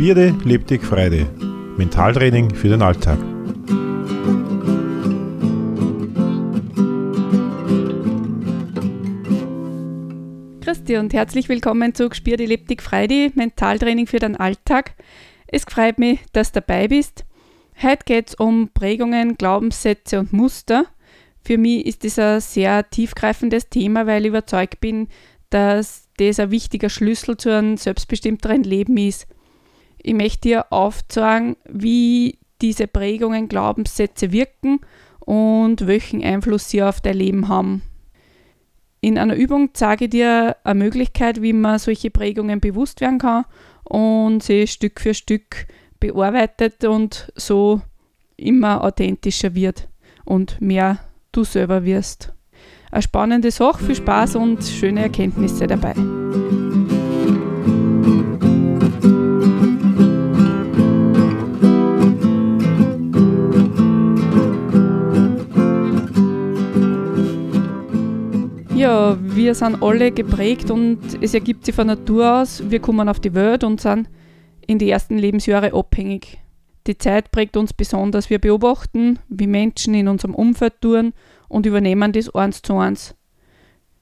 Gspierde, Lebtig, Freude. Mentaltraining für den Alltag. Christi und herzlich willkommen zu Gspierde, Lebtig, Freude. Mentaltraining für den Alltag. Es freut mich, dass du dabei bist. Heute geht es um Prägungen, Glaubenssätze und Muster. Für mich ist das ein sehr tiefgreifendes Thema, weil ich überzeugt bin, dass das ein wichtiger Schlüssel zu einem selbstbestimmteren Leben ist. Ich möchte dir aufzeigen, wie diese Prägungen, Glaubenssätze wirken und welchen Einfluss sie auf dein Leben haben. In einer Übung zeige ich dir eine Möglichkeit, wie man solche Prägungen bewusst werden kann und sie Stück für Stück bearbeitet und so immer authentischer wird und mehr du selber wirst. Eine spannende Sache, viel Spaß und schöne Erkenntnisse dabei. Ja, wir sind alle geprägt und es ergibt sich von Natur aus, wir kommen auf die Welt und sind in die ersten Lebensjahre abhängig. Die Zeit prägt uns besonders. Wir beobachten, wie Menschen in unserem Umfeld tun und übernehmen das eins zu eins.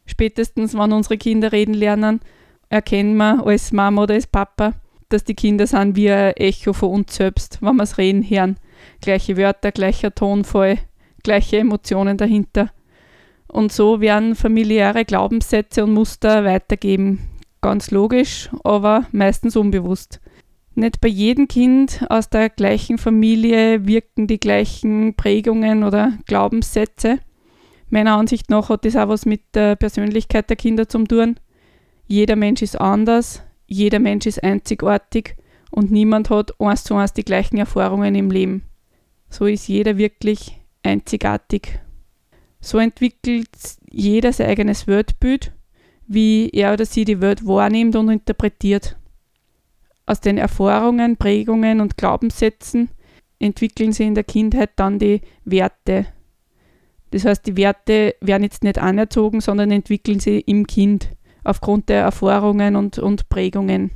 Spätestens, wenn unsere Kinder reden lernen, erkennen wir als Mama oder als Papa, dass die Kinder sind wie ein Echo von uns selbst, wenn wir es reden hören. Gleiche Wörter, gleicher Tonfall, gleiche Emotionen dahinter. Und so werden familiäre Glaubenssätze und Muster weitergeben. Ganz logisch, aber meistens unbewusst. Nicht bei jedem Kind aus der gleichen Familie wirken die gleichen Prägungen oder Glaubenssätze. Meiner Ansicht nach hat das auch was mit der Persönlichkeit der Kinder zu tun. Jeder Mensch ist anders, jeder Mensch ist einzigartig und niemand hat eins zu eins die gleichen Erfahrungen im Leben. So ist jeder wirklich einzigartig. So entwickelt jeder sein eigenes Weltbild, wie er oder sie die Welt wahrnimmt und interpretiert. Aus den Erfahrungen, Prägungen und Glaubenssätzen entwickeln sie in der Kindheit dann die Werte. Das heißt, die Werte werden jetzt nicht anerzogen, sondern entwickeln sie im Kind aufgrund der Erfahrungen und, und Prägungen.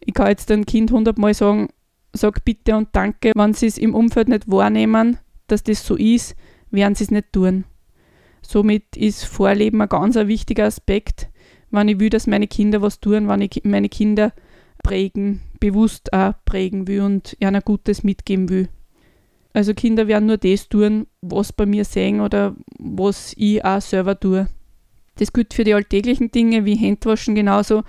Ich kann jetzt dem Kind hundertmal sagen, sag bitte und danke, wenn sie es im Umfeld nicht wahrnehmen, dass das so ist, werden sie es nicht tun. Somit ist Vorleben ein ganz ein wichtiger Aspekt, wenn ich will, dass meine Kinder was tun, wenn ich meine Kinder prägen, bewusst auch prägen will und ihnen Gutes mitgeben will. Also Kinder werden nur das tun, was bei mir sehen oder was ich auch selber tue. Das gilt für die alltäglichen Dinge wie Handwaschen genauso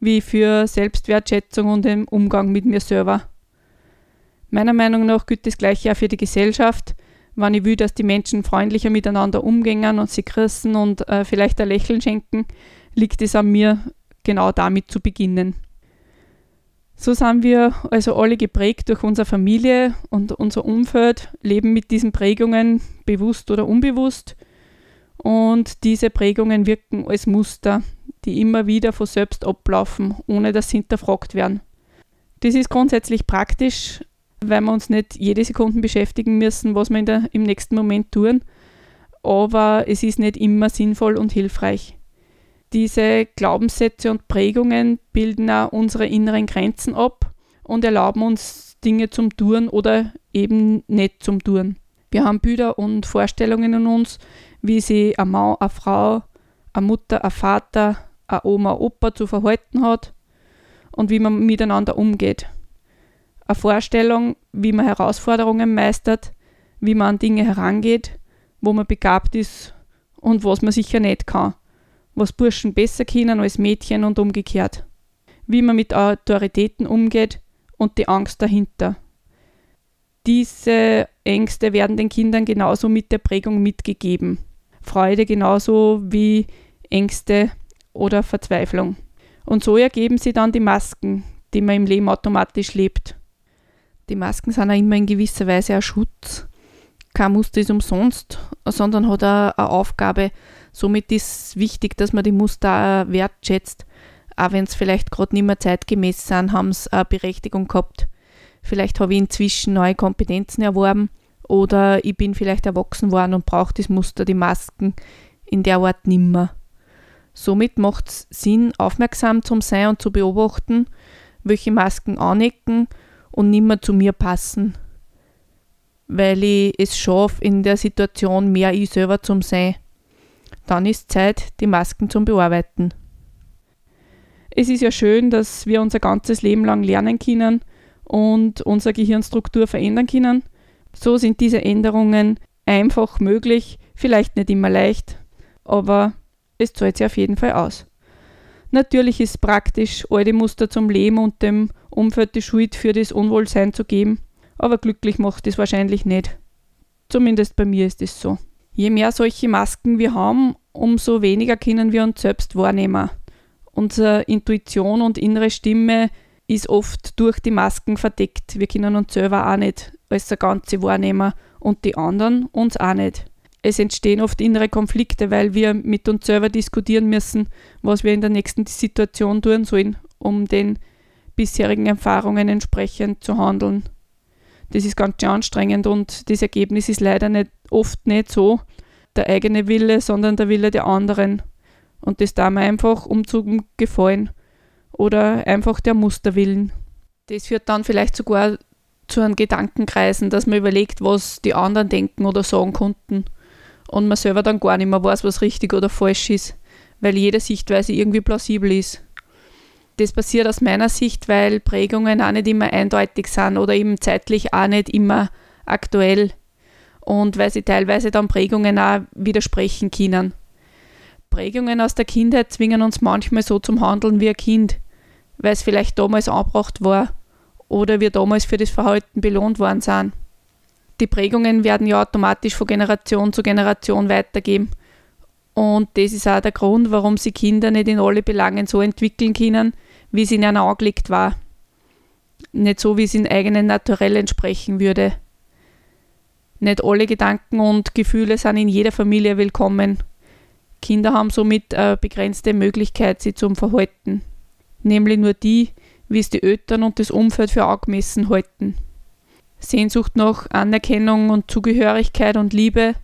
wie für Selbstwertschätzung und den Umgang mit mir selber. Meiner Meinung nach gilt das gleiche auch für die Gesellschaft. Wenn ich will, dass die Menschen freundlicher miteinander umgehen und sie grüßen und äh, vielleicht ein Lächeln schenken, liegt es an mir, genau damit zu beginnen. So sind wir also alle geprägt durch unsere Familie und unser Umfeld, leben mit diesen Prägungen bewusst oder unbewusst. Und diese Prägungen wirken als Muster, die immer wieder von selbst ablaufen, ohne dass sie hinterfragt werden. Das ist grundsätzlich praktisch, weil wir uns nicht jede Sekunde beschäftigen müssen, was wir der, im nächsten Moment tun. Aber es ist nicht immer sinnvoll und hilfreich. Diese Glaubenssätze und Prägungen bilden auch unsere inneren Grenzen ab und erlauben uns Dinge zum Tun oder eben nicht zum Tun. Wir haben Bilder und Vorstellungen in uns, wie sie eine Mann, eine Frau, eine Mutter, ein Vater, eine Oma, ein Opa zu verhalten hat und wie man miteinander umgeht. Eine Vorstellung, wie man Herausforderungen meistert, wie man an Dinge herangeht, wo man begabt ist und was man sicher nicht kann was Burschen besser können als Mädchen und umgekehrt. Wie man mit Autoritäten umgeht und die Angst dahinter. Diese Ängste werden den Kindern genauso mit der Prägung mitgegeben. Freude genauso wie Ängste oder Verzweiflung. Und so ergeben sie dann die Masken, die man im Leben automatisch lebt. Die Masken sind auch immer in gewisser Weise ein Schutz. Kein Muster ist umsonst, sondern hat auch eine Aufgabe, Somit ist es wichtig, dass man die Muster auch wertschätzt. Auch wenn es vielleicht gerade nicht mehr zeitgemäß sind, haben sie eine Berechtigung gehabt. Vielleicht habe ich inzwischen neue Kompetenzen erworben oder ich bin vielleicht erwachsen worden und brauche das Muster, die Masken in der Art nimmer. Somit macht es Sinn, aufmerksam zu sein und zu beobachten, welche Masken anecken und nimmer zu mir passen, weil ich es schaffe, in der Situation mehr ich selber zum sein. Dann ist Zeit, die Masken zum Bearbeiten. Es ist ja schön, dass wir unser ganzes Leben lang lernen können und unsere Gehirnstruktur verändern können. So sind diese Änderungen einfach möglich, vielleicht nicht immer leicht, aber es zahlt sich auf jeden Fall aus. Natürlich ist praktisch, alte Muster zum Leben und dem Umfeld die Schuld für das Unwohlsein zu geben, aber glücklich macht es wahrscheinlich nicht. Zumindest bei mir ist es so. Je mehr solche Masken wir haben, umso weniger können wir uns selbst wahrnehmen. Unsere Intuition und innere Stimme ist oft durch die Masken verdeckt. Wir können uns selber auch nicht als eine Ganze wahrnehmen und die anderen uns auch nicht. Es entstehen oft innere Konflikte, weil wir mit uns selber diskutieren müssen, was wir in der nächsten Situation tun sollen, um den bisherigen Erfahrungen entsprechend zu handeln. Das ist ganz schön anstrengend und das Ergebnis ist leider nicht, oft nicht so der eigene Wille, sondern der Wille der anderen. Und das da mir einfach um zu gefallen oder einfach der Musterwillen. Das führt dann vielleicht sogar zu einem Gedankenkreisen, dass man überlegt, was die anderen denken oder sagen konnten. Und man selber dann gar nicht mehr weiß, was richtig oder falsch ist, weil jede Sichtweise irgendwie plausibel ist. Das passiert aus meiner Sicht, weil Prägungen auch nicht immer eindeutig sind oder eben zeitlich auch nicht immer aktuell. Und weil sie teilweise dann Prägungen auch widersprechen können. Prägungen aus der Kindheit zwingen uns manchmal so zum Handeln wie ein Kind, weil es vielleicht damals angebracht war oder wir damals für das Verhalten belohnt worden sind. Die Prägungen werden ja automatisch von Generation zu Generation weitergeben. Und das ist auch der Grund, warum sie Kinder nicht in alle Belangen so entwickeln können, wie es ihnen angelegt war. Nicht so, wie es in eigenen Naturell entsprechen würde. Nicht alle Gedanken und Gefühle sind in jeder Familie willkommen Kinder haben somit eine begrenzte Möglichkeit, sie zum Verhalten, nämlich nur die, wie es die Eltern und das Umfeld für angemessen halten. Sehnsucht nach Anerkennung und Zugehörigkeit und Liebe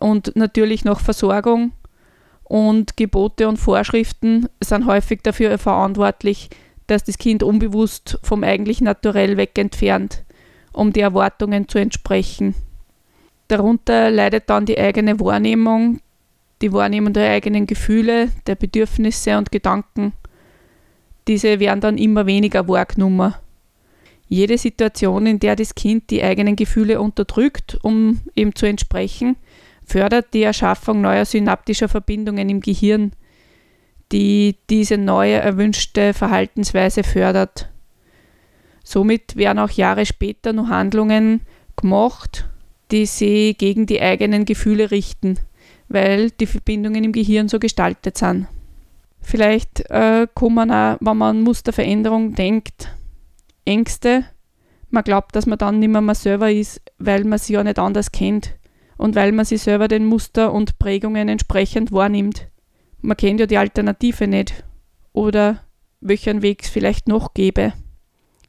und natürlich nach Versorgung und Gebote und Vorschriften sind häufig dafür verantwortlich, dass das Kind unbewusst vom eigentlich Naturell weg entfernt, um die Erwartungen zu entsprechen. Darunter leidet dann die eigene Wahrnehmung, die Wahrnehmung der eigenen Gefühle, der Bedürfnisse und Gedanken. Diese werden dann immer weniger wahrgenommen. Jede Situation, in der das Kind die eigenen Gefühle unterdrückt, um ihm zu entsprechen, fördert die Erschaffung neuer synaptischer Verbindungen im Gehirn, die diese neue erwünschte Verhaltensweise fördert. Somit werden auch Jahre später noch Handlungen gemacht, die sie gegen die eigenen Gefühle richten weil die Verbindungen im Gehirn so gestaltet sind. Vielleicht äh, kommen auch, wenn man an Musterveränderung denkt, Ängste. Man glaubt, dass man dann nicht mehr, mehr selber ist, weil man sie ja nicht anders kennt und weil man sich selber den Muster und Prägungen entsprechend wahrnimmt. Man kennt ja die Alternative nicht oder welchen Weg es vielleicht noch gäbe,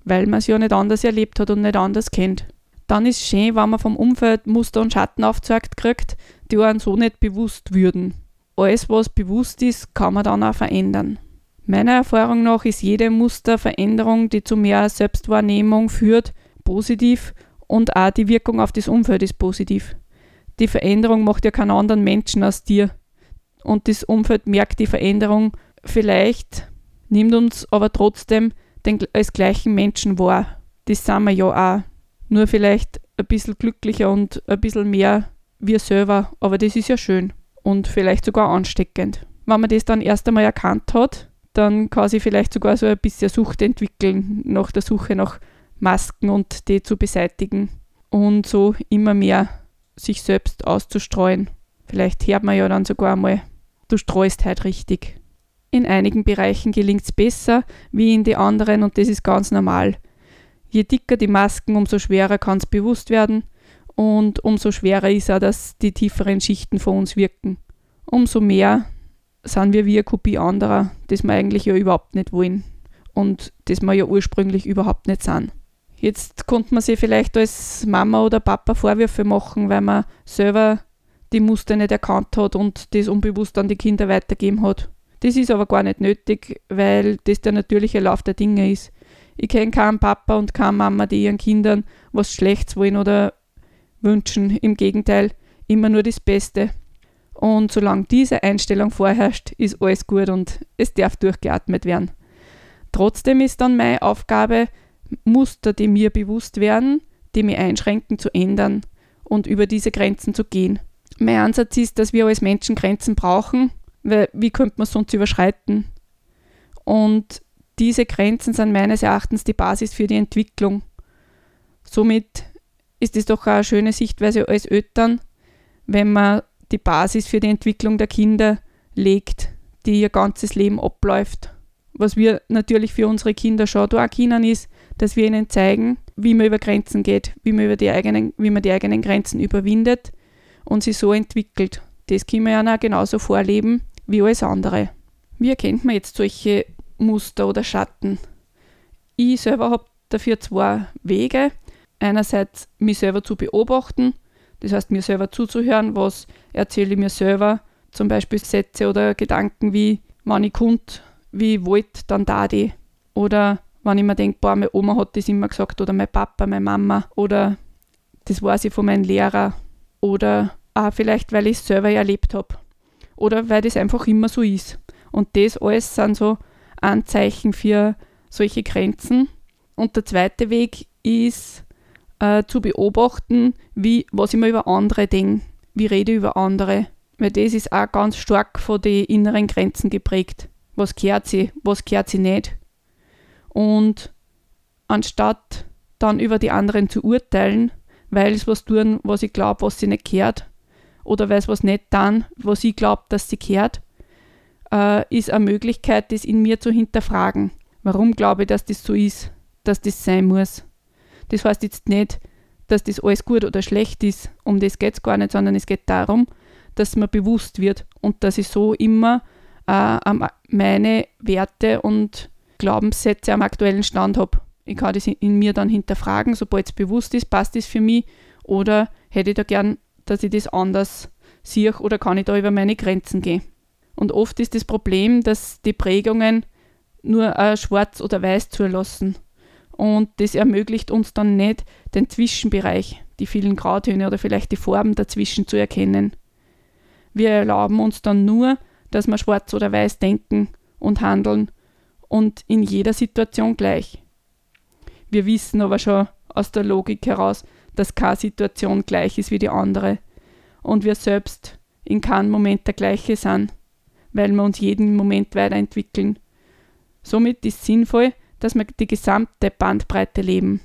weil man es ja nicht anders erlebt hat und nicht anders kennt. Dann ist es schön, wenn man vom Umfeld Muster und Schatten aufgezeigt kriegt, die einem so nicht bewusst würden. Alles, was bewusst ist, kann man dann auch verändern. Meiner Erfahrung nach ist jede Musterveränderung, die zu mehr Selbstwahrnehmung führt, positiv und auch die Wirkung auf das Umfeld ist positiv. Die Veränderung macht ja keinen anderen Menschen als dir. Und das Umfeld merkt die Veränderung vielleicht, nimmt uns aber trotzdem den, als gleichen Menschen wahr. Das sind wir ja auch. Nur vielleicht ein bisschen glücklicher und ein bisschen mehr wir selber, aber das ist ja schön und vielleicht sogar ansteckend. Wenn man das dann erst einmal erkannt hat, dann kann sich vielleicht sogar so ein bisschen Sucht entwickeln nach der Suche nach Masken und die zu beseitigen und so immer mehr sich selbst auszustreuen. Vielleicht hört man ja dann sogar mal, du streust halt richtig. In einigen Bereichen gelingt es besser wie in die anderen und das ist ganz normal. Je dicker die Masken, umso schwerer kann es bewusst werden und umso schwerer ist auch, dass die tieferen Schichten von uns wirken. Umso mehr sind wir wie eine Kopie anderer, das wir eigentlich ja überhaupt nicht wollen und das wir ja ursprünglich überhaupt nicht sind. Jetzt konnte man sich vielleicht als Mama oder Papa Vorwürfe machen, weil man selber die Muster nicht erkannt hat und das unbewusst an die Kinder weitergeben hat. Das ist aber gar nicht nötig, weil das der natürliche Lauf der Dinge ist. Ich kenne keinen Papa und keine Mama, die ihren Kindern was Schlechtes wollen oder wünschen. Im Gegenteil, immer nur das Beste. Und solange diese Einstellung vorherrscht, ist alles gut und es darf durchgeatmet werden. Trotzdem ist dann meine Aufgabe, Muster, die mir bewusst werden, die mich einschränken, zu ändern und über diese Grenzen zu gehen. Mein Ansatz ist, dass wir als Menschen Grenzen brauchen, weil wie könnte man sonst überschreiten? Und diese Grenzen sind meines Erachtens die Basis für die Entwicklung. Somit ist es doch eine schöne Sichtweise als Eltern, wenn man die Basis für die Entwicklung der Kinder legt, die ihr ganzes Leben abläuft. Was wir natürlich für unsere Kinder schon da können, ist, dass wir ihnen zeigen, wie man über Grenzen geht, wie man, über die eigenen, wie man die eigenen Grenzen überwindet und sie so entwickelt. Das können wir ja auch genauso vorleben wie alles andere. Wie erkennt man jetzt solche Muster oder Schatten? Ich selber habe dafür zwei Wege. Einerseits mich selber zu beobachten, das heißt mir selber zuzuhören, was erzähle ich mir selber, zum Beispiel Sätze oder Gedanken wie, wenn ich kund, wie ich wollte, dann da die. Oder wenn ich mir denke, boah, meine Oma hat das immer gesagt oder mein Papa, meine Mama oder das weiß ich von meinem Lehrer oder auch vielleicht, weil ich es selber erlebt habe oder weil das einfach immer so ist. Und das alles sind so Anzeichen für solche Grenzen. Und der zweite Weg ist äh, zu beobachten, wie, was ich mir über andere denke, wie rede ich über andere. Weil das ist auch ganz stark von den inneren Grenzen geprägt. Was kehrt sie, was kehrt sie nicht. Und anstatt dann über die anderen zu urteilen, weil sie was tun, was ich glaube, was sie nicht kehrt, oder weil sie was nicht tun, was ich glaube, dass sie kehrt, äh, ist eine Möglichkeit, das in mir zu hinterfragen. Warum glaube ich, dass das so ist, dass das sein muss? Das heißt jetzt nicht, dass das alles gut oder schlecht ist, um das geht es gar nicht, sondern es geht darum, dass mir bewusst wird und dass ich so immer äh, meine Werte und Glaubenssätze am aktuellen Stand habe. Ich kann das in mir dann hinterfragen, sobald es bewusst ist, passt das für mich oder hätte ich da gern, dass ich das anders sehe oder kann ich da über meine Grenzen gehen. Und oft ist das Problem, dass die Prägungen nur äh, schwarz oder weiß zulassen. Und das ermöglicht uns dann nicht, den Zwischenbereich, die vielen Grautöne oder vielleicht die Farben dazwischen zu erkennen. Wir erlauben uns dann nur, dass wir schwarz oder weiß denken und handeln und in jeder Situation gleich. Wir wissen aber schon aus der Logik heraus, dass keine Situation gleich ist wie die andere und wir selbst in keinem Moment der gleiche sind, weil wir uns jeden Moment weiterentwickeln. Somit ist es sinnvoll, dass wir die gesamte Bandbreite leben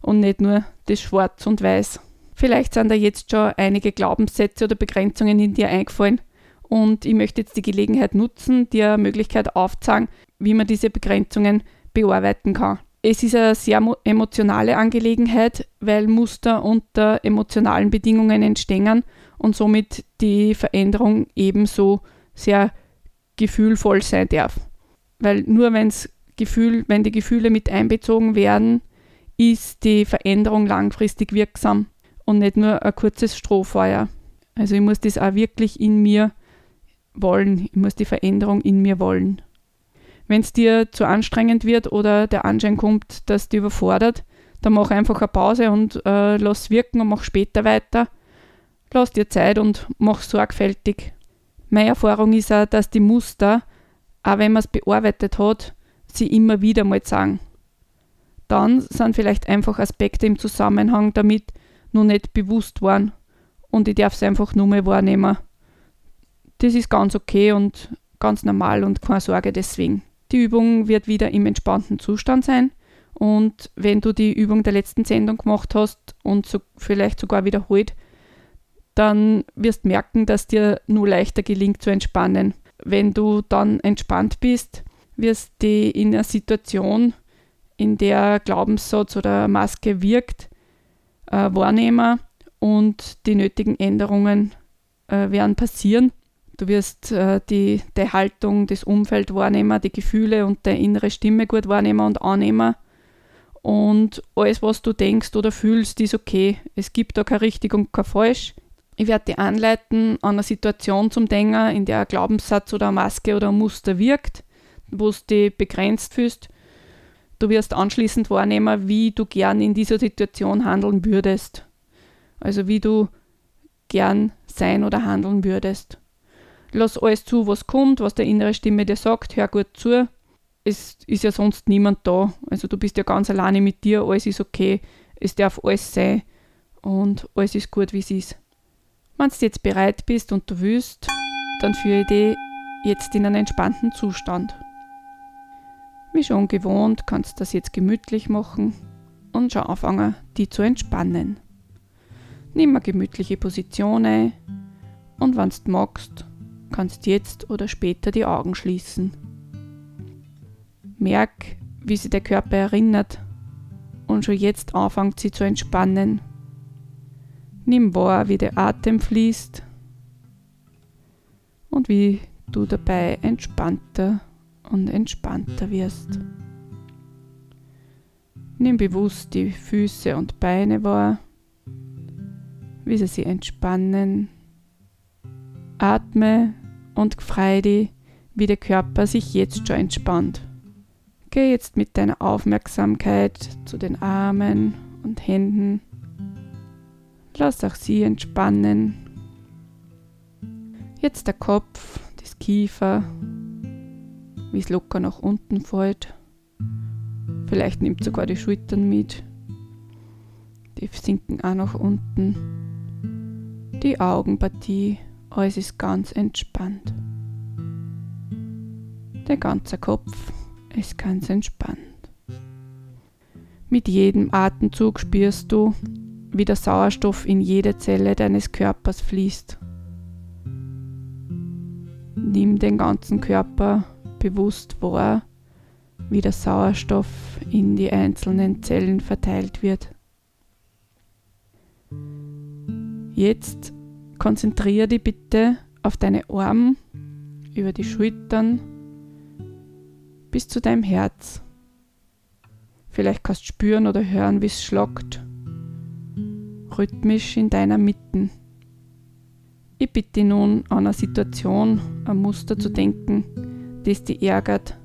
und nicht nur das Schwarz und Weiß. Vielleicht sind da jetzt schon einige Glaubenssätze oder Begrenzungen in dir eingefallen, und ich möchte jetzt die Gelegenheit nutzen, dir eine Möglichkeit aufzuzeigen, wie man diese Begrenzungen bearbeiten kann. Es ist eine sehr emotionale Angelegenheit, weil Muster unter emotionalen Bedingungen entstehen und somit die Veränderung ebenso sehr gefühlvoll sein darf. Weil nur wenn's Gefühl, wenn die Gefühle mit einbezogen werden, ist die Veränderung langfristig wirksam und nicht nur ein kurzes Strohfeuer. Also ich muss das auch wirklich in mir wollen. Ich muss die Veränderung in mir wollen. Wenn es dir zu anstrengend wird oder der Anschein kommt, dass dich überfordert, dann mach einfach eine Pause und äh, lass wirken und mach später weiter. Lass dir Zeit und mach sorgfältig. Meine Erfahrung ist auch, dass die Muster, auch wenn man es bearbeitet hat, sie immer wieder mal sagen. Dann sind vielleicht einfach Aspekte im Zusammenhang damit noch nicht bewusst waren und ich darf es einfach nur mal wahrnehmen das ist ganz okay und ganz normal und keine Sorge deswegen. Die Übung wird wieder im entspannten Zustand sein und wenn du die Übung der letzten Sendung gemacht hast und so vielleicht sogar wiederholt, dann wirst merken, dass dir nur leichter gelingt zu entspannen. Wenn du dann entspannt bist, wirst du in einer Situation, in der Glaubenssatz oder Maske wirkt, äh, wahrnehmen und die nötigen Änderungen äh, werden passieren. Du wirst äh, die, die Haltung, das Umfeld wahrnehmen, die Gefühle und die innere Stimme gut wahrnehmen und annehmen. Und alles, was du denkst oder fühlst, ist okay. Es gibt da kein richtig und kein falsch. Ich werde dich anleiten, an eine Situation zum Denken, in der ein Glaubenssatz oder eine Maske oder ein Muster wirkt, wo du dich begrenzt fühlst. Du wirst anschließend wahrnehmen, wie du gern in dieser Situation handeln würdest. Also wie du gern sein oder handeln würdest. Lass alles zu, was kommt, was der innere Stimme dir sagt, hör gut zu. Es ist ja sonst niemand da. Also du bist ja ganz alleine mit dir, alles ist okay, es darf alles sein und alles ist gut, wie es ist. Wenn du jetzt bereit bist und du willst, dann führe dich jetzt in einen entspannten Zustand. Wie schon gewohnt, kannst du das jetzt gemütlich machen und schon anfangen, die zu entspannen. Nimm eine gemütliche Position ein und wenn du magst, kannst jetzt oder später die Augen schließen. Merk, wie sich der Körper erinnert und schon jetzt anfängt sie zu entspannen. Nimm wahr, wie der Atem fließt und wie du dabei entspannter und entspannter wirst. Nimm bewusst die Füße und Beine wahr, wie sie sich entspannen. Atme und frei dich, wie der Körper sich jetzt schon entspannt. Geh jetzt mit deiner Aufmerksamkeit zu den Armen und Händen. Lass auch sie entspannen. Jetzt der Kopf, das Kiefer, wie es locker nach unten fällt. Vielleicht nimmt sogar die Schultern mit. Die sinken auch nach unten. Die Augenpartie, alles ist ganz entspannt. Der ganze Kopf ist ganz entspannt. Mit jedem Atemzug spürst du, wie der Sauerstoff in jede Zelle deines Körpers fließt. Nimm den ganzen Körper bewusst wahr, wie der Sauerstoff in die einzelnen Zellen verteilt wird. Jetzt konzentriere dich bitte auf deine Arme über die Schultern bis zu deinem Herz. Vielleicht kannst du spüren oder hören, wie es schlagt, rhythmisch in deiner Mitte. Ich bitte nun an eine Situation, ein Muster zu denken, das dich ärgert,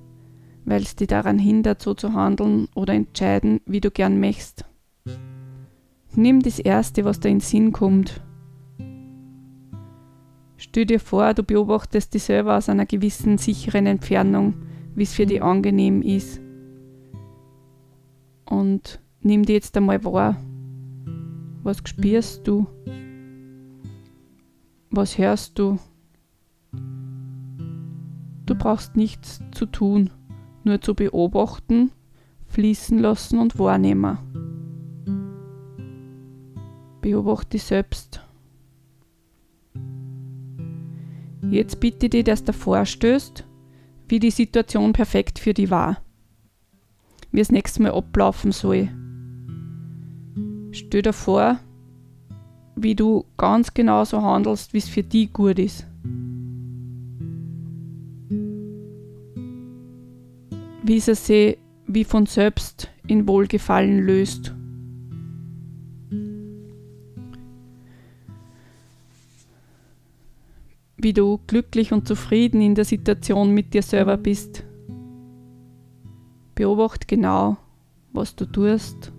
weil es dich daran hindert, so zu handeln oder entscheiden, wie du gern möchtest. Nimm das Erste, was dir in den Sinn kommt. Stell dir vor, du beobachtest dich selber aus einer gewissen sicheren Entfernung wie es für dich angenehm ist. Und nimm dir jetzt einmal wahr, was spürst du, was hörst du. Du brauchst nichts zu tun, nur zu beobachten, fließen lassen und wahrnehmen. Beobachte dich selbst. Jetzt bitte ich dich, dass du vorstößt wie die Situation perfekt für die war. Wie es nächstes Mal ablaufen soll. Stell dir vor, wie du ganz genau so handelst, wie es für dich gut ist. Wie es sich wie von selbst in Wohlgefallen löst. wie du glücklich und zufrieden in der Situation mit dir selber bist. Beobacht genau, was du tust,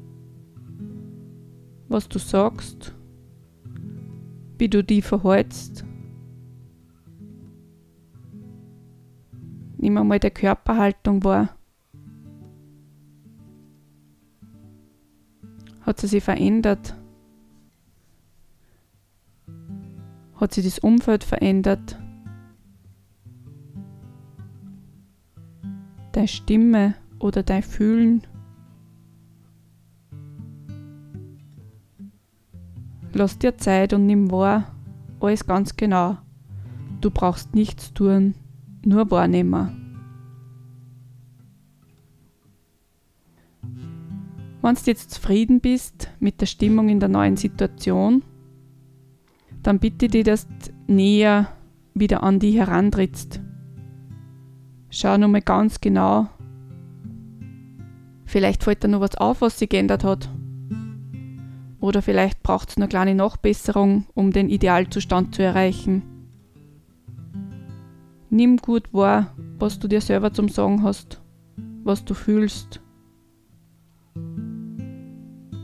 was du sagst, wie du dich verhältst. Nimm einmal der Körperhaltung wahr. Hat sie sich verändert? Hat sich das Umfeld verändert? Deine Stimme oder dein Fühlen? Lass dir Zeit und nimm wahr, alles ganz genau. Du brauchst nichts tun, nur wahrnehmen. Wenn du jetzt zufrieden bist mit der Stimmung in der neuen Situation, dann bitte dich, dass du näher wieder an die herantrittst. Schau nochmal ganz genau. Vielleicht fällt dir noch was auf, was sich geändert hat. Oder vielleicht braucht es eine kleine Nachbesserung, um den Idealzustand zu erreichen. Nimm gut wahr, was du dir selber zum Sagen hast, was du fühlst,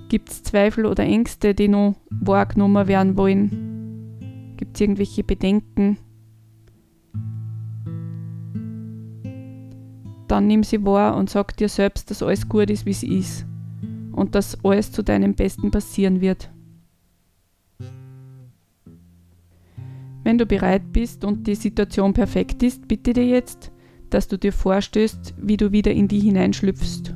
Gibt es Zweifel oder Ängste, die noch wahrgenommen werden wollen? Gibt es irgendwelche Bedenken? Dann nimm sie wahr und sag dir selbst, dass alles gut ist, wie es ist und dass alles zu deinem Besten passieren wird. Wenn du bereit bist und die Situation perfekt ist, bitte dir jetzt, dass du dir vorstellst, wie du wieder in die hineinschlüpfst.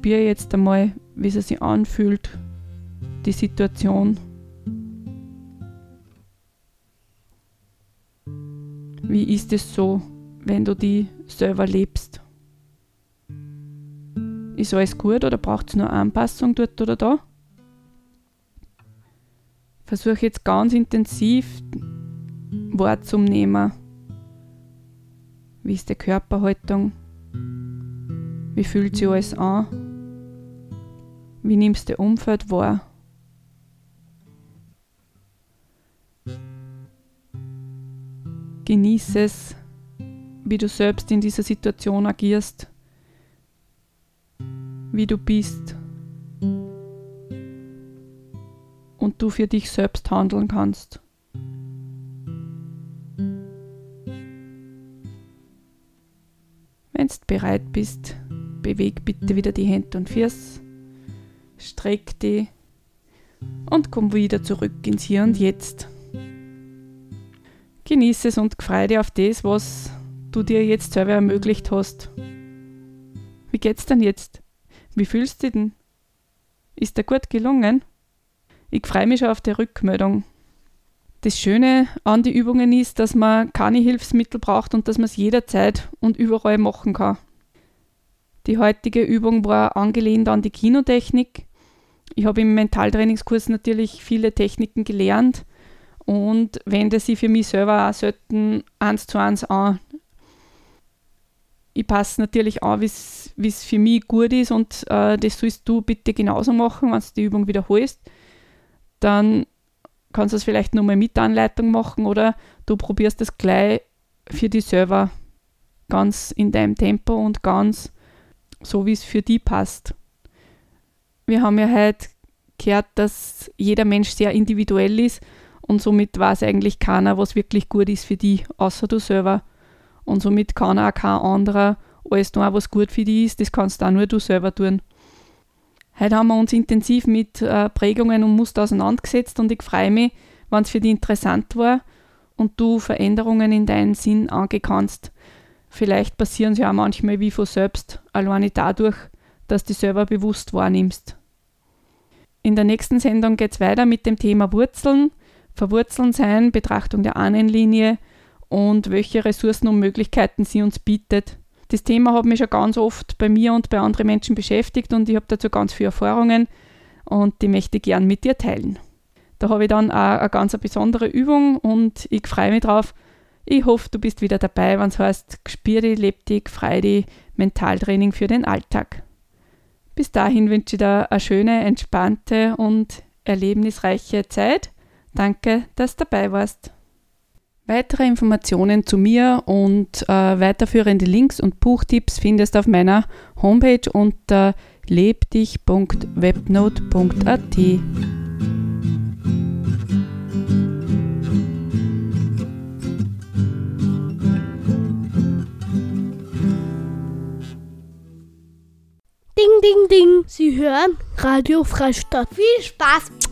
Spür jetzt einmal, wie sie sich anfühlt, die Situation. Wie ist es so, wenn du die selber lebst? Ist alles gut oder braucht es nur Anpassung dort oder da? Versuche jetzt ganz intensiv wahrzunehmen. Wie ist die Körperhaltung? Wie fühlt sich alles an? Wie nimmst du Umfeld wahr? Genieße es, wie du selbst in dieser Situation agierst, wie du bist und du für dich selbst handeln kannst. Wenn du bereit bist, beweg bitte wieder die Hände und Füße, streck die und komm wieder zurück ins Hier und Jetzt. Genieße es und freu dich auf das, was du dir jetzt selber ermöglicht hast. Wie geht's denn jetzt? Wie fühlst du dich denn? Ist dir gut gelungen? Ich freue mich schon auf die Rückmeldung. Das Schöne an die Übungen ist, dass man keine Hilfsmittel braucht und dass man es jederzeit und überall machen kann. Die heutige Übung war angelehnt an die Kinotechnik. Ich habe im Mentaltrainingskurs natürlich viele Techniken gelernt und wende sie für mich selber auch selten eins zu eins an ich passe natürlich an, wie es für mich gut ist und äh, das sollst du bitte genauso machen, wenn du die Übung wiederholst. Dann kannst du es vielleicht nochmal mit Anleitung machen oder du probierst es gleich für dich selber ganz in deinem Tempo und ganz so, wie es für dich passt. Wir haben ja heute gehört, dass jeder Mensch sehr individuell ist und somit weiß eigentlich keiner, was wirklich gut ist für dich, außer du selber. Und somit kann auch kein anderer alles tun, was gut für dich ist. Das kannst auch nur du selber tun. Heute haben wir uns intensiv mit äh, Prägungen und Muster auseinandergesetzt und ich freue mich, wenn es für dich interessant war und du Veränderungen in deinen Sinn angehen kannst. Vielleicht passieren sie auch manchmal wie von selbst, alleine dadurch, dass du selber bewusst wahrnimmst. In der nächsten Sendung geht es weiter mit dem Thema Wurzeln, Verwurzeln sein, Betrachtung der Ahnenlinie, und welche Ressourcen und Möglichkeiten sie uns bietet. Das Thema hat mich schon ganz oft bei mir und bei anderen Menschen beschäftigt und ich habe dazu ganz viele Erfahrungen und die möchte ich gern mit dir teilen. Da habe ich dann auch eine ganz besondere Übung und ich freue mich drauf. Ich hoffe, du bist wieder dabei, wenn es heißt, spür dich, leb dich, freu dich, Mentaltraining für den Alltag. Bis dahin wünsche ich dir eine schöne, entspannte und erlebnisreiche Zeit. Danke, dass du dabei warst. Weitere Informationen zu mir und äh, weiterführende Links und Buchtipps findest du auf meiner Homepage unter lebdich.webnote.at. Ding, ding, ding. Sie hören Radio Freistadt. Viel Spaß!